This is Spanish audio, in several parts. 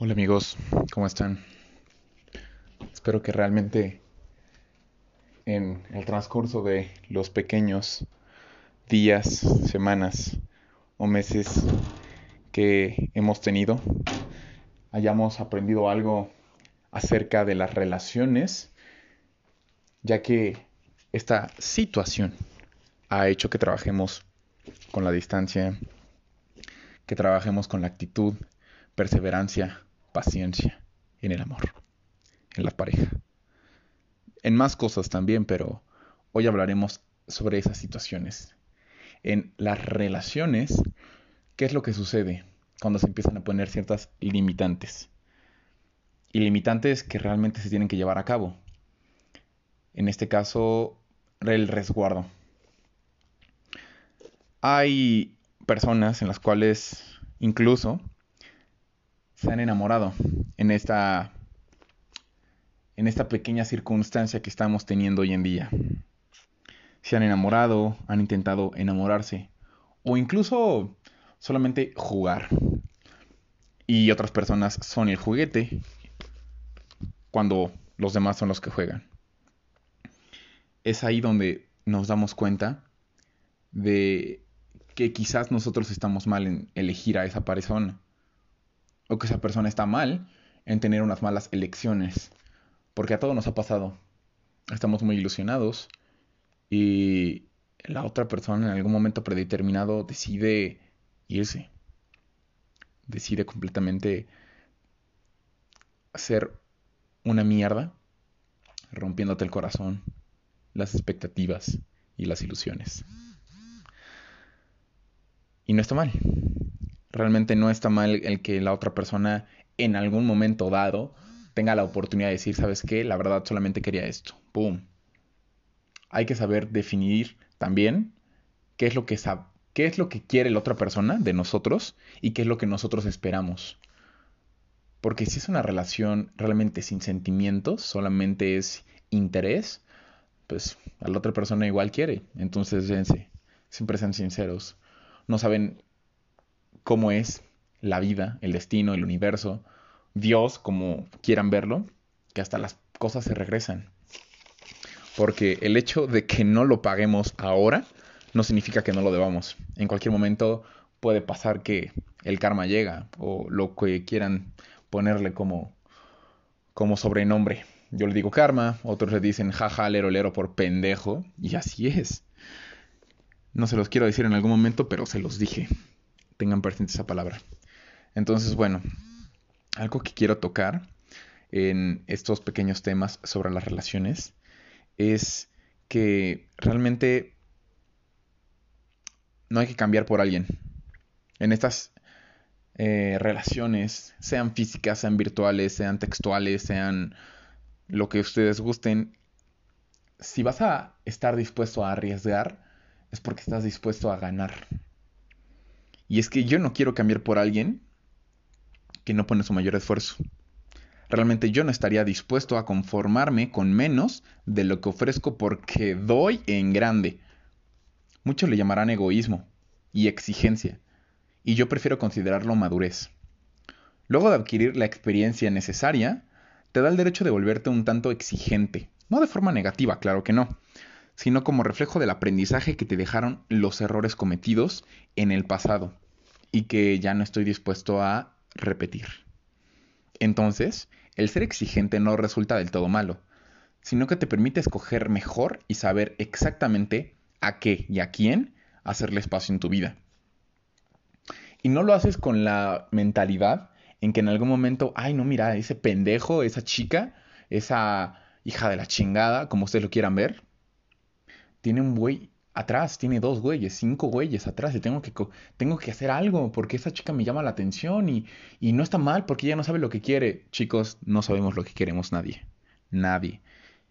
Hola amigos, ¿cómo están? Espero que realmente en el transcurso de los pequeños días, semanas o meses que hemos tenido hayamos aprendido algo acerca de las relaciones, ya que esta situación ha hecho que trabajemos con la distancia, que trabajemos con la actitud, perseverancia, paciencia en el amor, en la pareja. En más cosas también, pero hoy hablaremos sobre esas situaciones. En las relaciones, ¿qué es lo que sucede cuando se empiezan a poner ciertas limitantes? Y limitantes que realmente se tienen que llevar a cabo. En este caso, el resguardo. Hay personas en las cuales incluso se han enamorado en esta en esta pequeña circunstancia que estamos teniendo hoy en día. Se han enamorado, han intentado enamorarse o incluso solamente jugar. Y otras personas son el juguete cuando los demás son los que juegan. Es ahí donde nos damos cuenta de que quizás nosotros estamos mal en elegir a esa persona que esa persona está mal en tener unas malas elecciones. Porque a todos nos ha pasado. Estamos muy ilusionados y la otra persona en algún momento predeterminado decide irse. Decide completamente hacer una mierda, rompiéndote el corazón, las expectativas y las ilusiones. Y no está mal realmente no está mal el que la otra persona en algún momento dado tenga la oportunidad de decir, ¿sabes qué? La verdad solamente quería esto. ¡Pum! Hay que saber definir también qué es lo que qué es lo que quiere la otra persona de nosotros y qué es lo que nosotros esperamos. Porque si es una relación realmente sin sentimientos, solamente es interés, pues la otra persona igual quiere. Entonces, dense, siempre sean sinceros. No saben cómo es la vida, el destino, el universo, Dios, como quieran verlo, que hasta las cosas se regresan. Porque el hecho de que no lo paguemos ahora no significa que no lo debamos. En cualquier momento puede pasar que el karma llega o lo que quieran ponerle como, como sobrenombre. Yo le digo karma, otros le dicen jaja, lero, lero por pendejo, y así es. No se los quiero decir en algún momento, pero se los dije tengan presente esa palabra. Entonces, bueno, algo que quiero tocar en estos pequeños temas sobre las relaciones es que realmente no hay que cambiar por alguien. En estas eh, relaciones, sean físicas, sean virtuales, sean textuales, sean lo que ustedes gusten, si vas a estar dispuesto a arriesgar, es porque estás dispuesto a ganar. Y es que yo no quiero cambiar por alguien que no pone su mayor esfuerzo. Realmente yo no estaría dispuesto a conformarme con menos de lo que ofrezco porque doy en grande. Muchos le llamarán egoísmo y exigencia, y yo prefiero considerarlo madurez. Luego de adquirir la experiencia necesaria, te da el derecho de volverte un tanto exigente, no de forma negativa, claro que no, sino como reflejo del aprendizaje que te dejaron los errores cometidos en el pasado y que ya no estoy dispuesto a repetir. Entonces, el ser exigente no resulta del todo malo, sino que te permite escoger mejor y saber exactamente a qué y a quién hacerle espacio en tu vida. Y no lo haces con la mentalidad en que en algún momento, ay, no, mira, ese pendejo, esa chica, esa hija de la chingada, como ustedes lo quieran ver, tiene un güey atrás, tiene dos güeyes, cinco güeyes atrás y tengo que, tengo que hacer algo porque esa chica me llama la atención y, y no está mal porque ella no sabe lo que quiere. Chicos, no sabemos lo que queremos nadie. Nadie.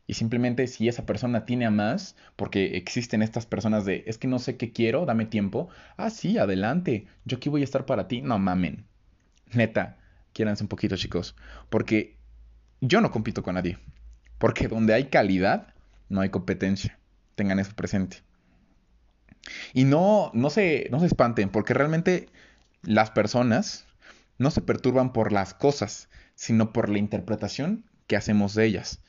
Y simplemente si esa persona tiene a más, porque existen estas personas de, es que no sé qué quiero, dame tiempo. Ah, sí, adelante. Yo aquí voy a estar para ti. No mamen. Neta, quiéranse un poquito, chicos. Porque yo no compito con nadie. Porque donde hay calidad, no hay competencia tengan eso presente. Y no, no, se, no se espanten, porque realmente las personas no se perturban por las cosas, sino por la interpretación que hacemos de ellas.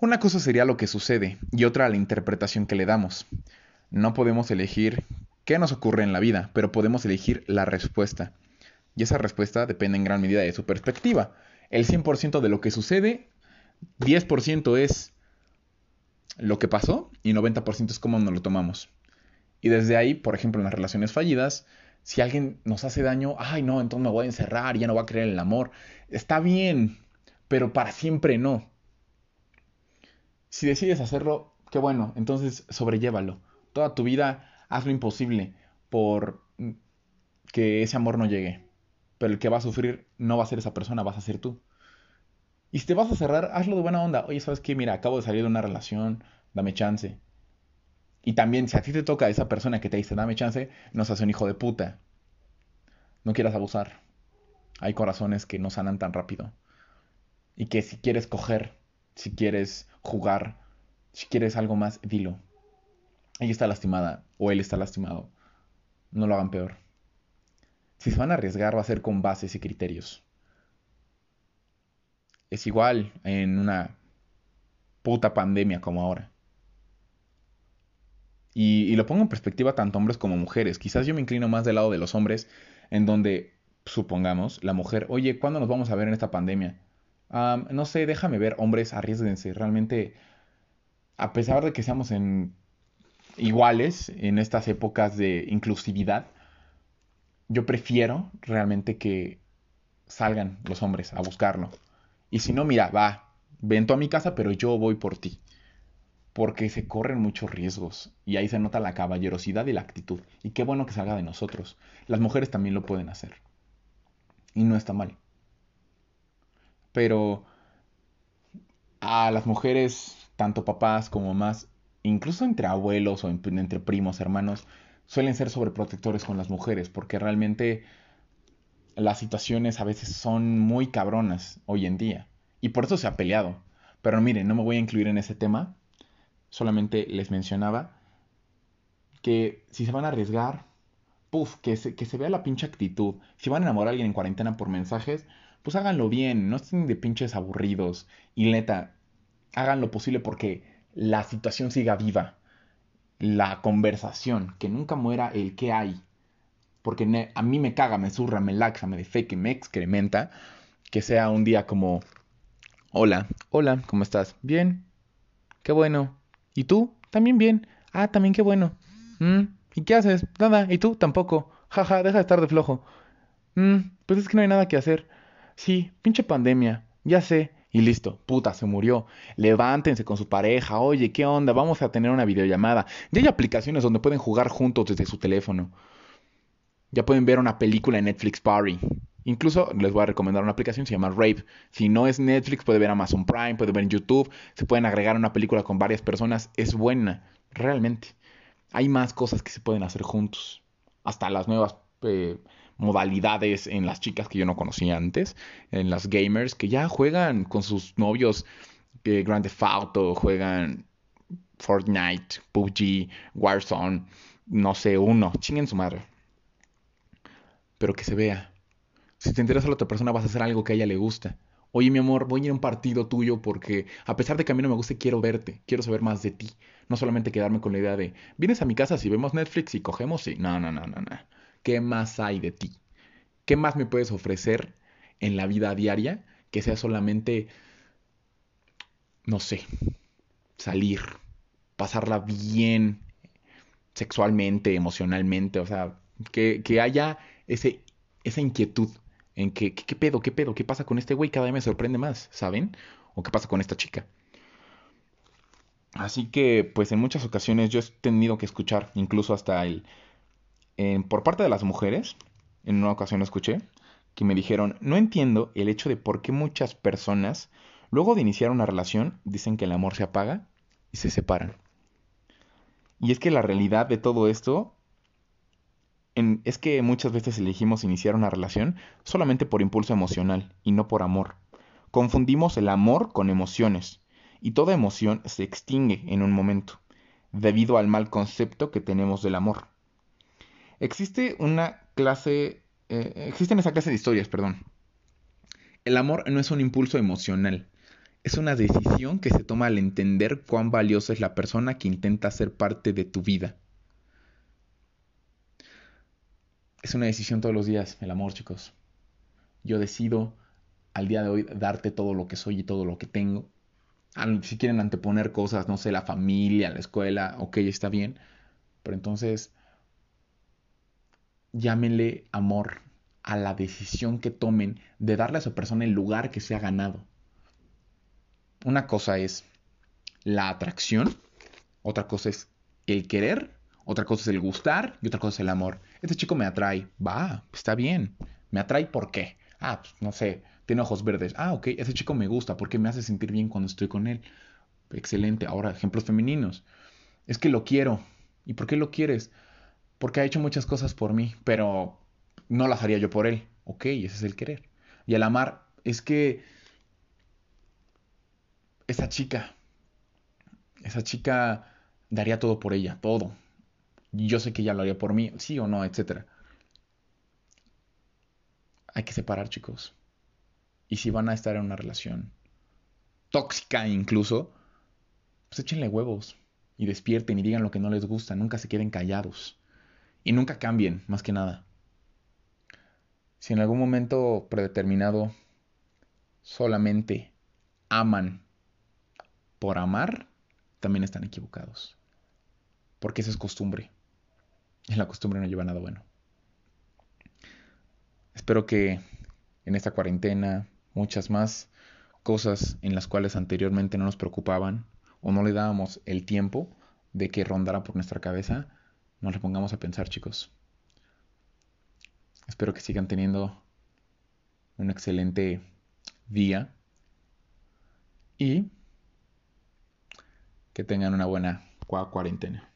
Una cosa sería lo que sucede y otra la interpretación que le damos. No podemos elegir qué nos ocurre en la vida, pero podemos elegir la respuesta. Y esa respuesta depende en gran medida de su perspectiva. El 100% de lo que sucede, 10% es lo que pasó y 90% es cómo nos lo tomamos. Y desde ahí, por ejemplo, en las relaciones fallidas, si alguien nos hace daño, ay no, entonces me voy a encerrar, ya no voy a creer en el amor. Está bien, pero para siempre no. Si decides hacerlo, qué bueno, entonces sobrellévalo. Toda tu vida haz lo imposible por que ese amor no llegue. Pero el que va a sufrir no va a ser esa persona, vas a ser tú. Y si te vas a cerrar, hazlo de buena onda. Oye, ¿sabes qué? Mira, acabo de salir de una relación, dame chance. Y también, si a ti te toca esa persona que te dice, dame chance, no seas un hijo de puta. No quieras abusar. Hay corazones que no sanan tan rápido. Y que si quieres coger, si quieres jugar, si quieres algo más, dilo. Ella está lastimada o él está lastimado. No lo hagan peor. Si se van a arriesgar, va a ser con bases y criterios. Es igual en una puta pandemia como ahora. Y, lo pongo en perspectiva tanto hombres como mujeres. Quizás yo me inclino más del lado de los hombres, en donde, supongamos, la mujer, oye, ¿cuándo nos vamos a ver en esta pandemia? no sé, déjame ver, hombres, arriesguense. Realmente, a pesar de que seamos en iguales en estas épocas de inclusividad, yo prefiero realmente que salgan los hombres a buscarlo. Y si no, mira, va, ven tú a mi casa, pero yo voy por ti porque se corren muchos riesgos y ahí se nota la caballerosidad y la actitud. Y qué bueno que salga de nosotros. Las mujeres también lo pueden hacer. Y no está mal. Pero a las mujeres, tanto papás como mamás, incluso entre abuelos o entre primos, hermanos, suelen ser sobreprotectores con las mujeres porque realmente las situaciones a veces son muy cabronas hoy en día. Y por eso se ha peleado. Pero miren, no me voy a incluir en ese tema solamente les mencionaba que si se van a arriesgar, puff, que se, que se vea la pinche actitud. Si van a enamorar a alguien en cuarentena por mensajes, pues háganlo bien, no estén de pinches aburridos. Y neta, hagan lo posible porque la situación siga viva. La conversación, que nunca muera el que hay. Porque a mí me caga, me zurra, me laxa, me defeque, me excrementa. Que sea un día como, hola, hola, ¿cómo estás? Bien, qué bueno, ¿Y tú? También bien. Ah, también qué bueno. Mm, ¿Y qué haces? Nada. ¿Y tú? Tampoco. Jaja, deja de estar de flojo. Mm, pues es que no hay nada que hacer. Sí, pinche pandemia. Ya sé. Y listo, puta, se murió. Levántense con su pareja. Oye, ¿qué onda? Vamos a tener una videollamada. Ya hay aplicaciones donde pueden jugar juntos desde su teléfono. Ya pueden ver una película en Netflix Party. Incluso les voy a recomendar una aplicación, se llama Rave. Si no es Netflix, puede ver Amazon Prime, puede ver en YouTube. Se pueden agregar una película con varias personas. Es buena, realmente. Hay más cosas que se pueden hacer juntos. Hasta las nuevas eh, modalidades en las chicas que yo no conocía antes. En las gamers que ya juegan con sus novios eh, Grand Theft Auto, juegan Fortnite, PUBG, Warzone, no sé, uno. Chinguen su madre. Pero que se vea si te interesa a la otra persona, vas a hacer algo que a ella le gusta. Oye, mi amor, voy a ir a un partido tuyo porque, a pesar de que a mí no me guste, quiero verte, quiero saber más de ti. No solamente quedarme con la idea de, vienes a mi casa si vemos Netflix y cogemos y... No, no, no, no, no. ¿Qué más hay de ti? ¿Qué más me puedes ofrecer en la vida diaria que sea solamente, no sé, salir, pasarla bien sexualmente, emocionalmente, o sea, que, que haya ese, esa inquietud en que, ¿qué, pedo? ¿Qué pedo? ¿Qué pasa con este güey? Cada vez me sorprende más, ¿saben? ¿O qué pasa con esta chica? Así que, pues en muchas ocasiones yo he tenido que escuchar, incluso hasta el... por parte de las mujeres, en una ocasión lo escuché, que me dijeron, no entiendo el hecho de por qué muchas personas, luego de iniciar una relación, dicen que el amor se apaga y se separan. Y es que la realidad de todo esto es que muchas veces elegimos iniciar una relación solamente por impulso emocional y no por amor. Confundimos el amor con emociones y toda emoción se extingue en un momento, debido al mal concepto que tenemos del amor. Existe una clase eh, existen esa clase de historias, perdón. El amor no es un impulso emocional, es una decisión que se toma al entender cuán valiosa es la persona que intenta ser parte de tu vida. Es una decisión todos los días, el amor, chicos. Yo decido al día de hoy darte todo lo que soy y todo lo que tengo. Si quieren anteponer cosas, no sé, la familia, la escuela, ok, está bien. Pero entonces, llámenle amor a la decisión que tomen de darle a esa persona el lugar que se ha ganado. Una cosa es la atracción, otra cosa es el querer, otra cosa es el gustar y otra cosa es el amor. Este chico me atrae, va, está bien. ¿Me atrae por qué? Ah, pues, no sé, tiene ojos verdes. Ah, ok, ese chico me gusta porque me hace sentir bien cuando estoy con él. Excelente. Ahora, ejemplos femeninos. Es que lo quiero. ¿Y por qué lo quieres? Porque ha hecho muchas cosas por mí, pero no las haría yo por él. Ok, ese es el querer. Y el amar es que esa chica, esa chica daría todo por ella, todo. Yo sé que ella lo haría por mí, sí o no, etcétera. Hay que separar, chicos. Y si van a estar en una relación tóxica incluso, pues échenle huevos y despierten y digan lo que no les gusta, nunca se queden callados y nunca cambien, más que nada. Si en algún momento predeterminado solamente aman por amar, también están equivocados. Porque esa es costumbre. Y la costumbre no lleva nada bueno. Espero que en esta cuarentena, muchas más cosas en las cuales anteriormente no nos preocupaban o no le dábamos el tiempo de que rondara por nuestra cabeza, nos le pongamos a pensar, chicos. Espero que sigan teniendo un excelente día y que tengan una buena cuarentena.